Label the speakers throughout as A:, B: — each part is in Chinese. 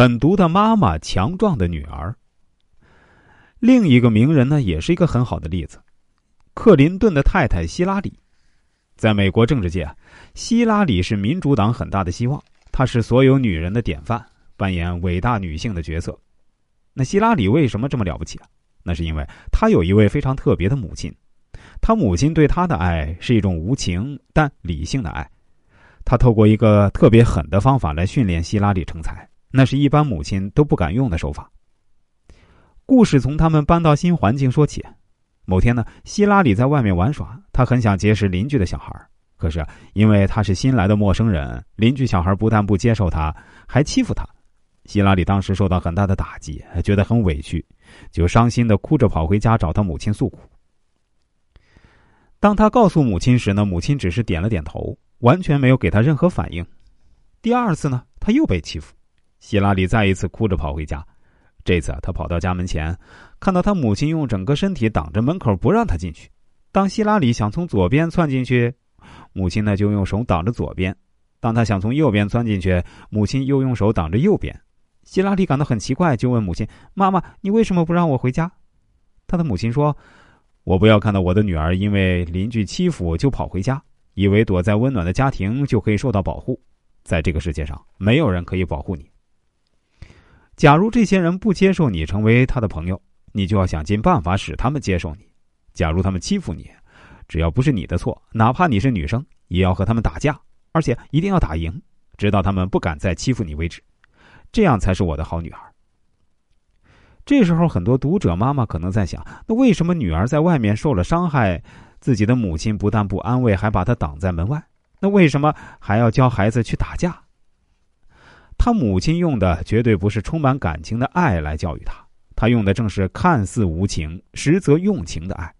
A: 狠毒的妈妈，强壮的女儿。另一个名人呢，也是一个很好的例子，克林顿的太太希拉里。在美国政治界，希拉里是民主党很大的希望，她是所有女人的典范，扮演伟大女性的角色。那希拉里为什么这么了不起啊？那是因为她有一位非常特别的母亲，她母亲对她的爱是一种无情但理性的爱。她透过一个特别狠的方法来训练希拉里成才，那是一般母亲都不敢用的手法。故事从他们搬到新环境说起。某天呢，希拉里在外面玩耍，他很想结识邻居的小孩，可是因为他是新来的陌生人，邻居小孩不但不接受他，还欺负他。希拉里当时受到很大的打击，觉得很委屈，就伤心的哭着跑回家找他母亲诉苦。当他告诉母亲时呢，母亲只是点了点头，完全没有给他任何反应。第二次呢，他又被欺负，希拉里再一次哭着跑回家。这次他跑到家门前，看到他母亲用整个身体挡着门口，不让他进去。当希拉里想从左边窜进去，母亲呢就用手挡着左边；当他想从右边钻进去，母亲又用手挡着右边。希拉里感到很奇怪，就问母亲：“妈妈，你为什么不让我回家？”他的母亲说：“我不要看到我的女儿因为邻居欺负就跑回家，以为躲在温暖的家庭就可以受到保护。在这个世界上，没有人可以保护你。”假如这些人不接受你成为他的朋友，你就要想尽办法使他们接受你。假如他们欺负你，只要不是你的错，哪怕你是女生，也要和他们打架，而且一定要打赢，直到他们不敢再欺负你为止。这样才是我的好女儿。这时候，很多读者妈妈可能在想：那为什么女儿在外面受了伤害，自己的母亲不但不安慰，还把她挡在门外？那为什么还要教孩子去打架？他母亲用的绝对不是充满感情的爱来教育他，他用的正是看似无情，实则用情的爱。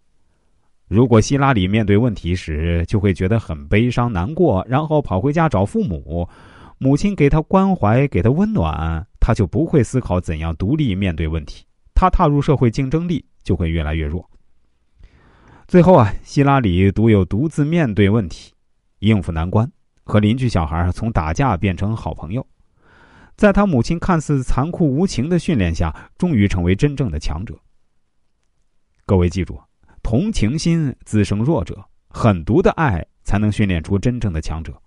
A: 如果希拉里面对问题时就会觉得很悲伤难过，然后跑回家找父母，母亲给他关怀，给他温暖，他就不会思考怎样独立面对问题，他踏入社会竞争力就会越来越弱。最后啊，希拉里独有独自面对问题，应付难关，和邻居小孩从打架变成好朋友。在他母亲看似残酷无情的训练下，终于成为真正的强者。各位记住，同情心滋生弱者，狠毒的爱才能训练出真正的强者。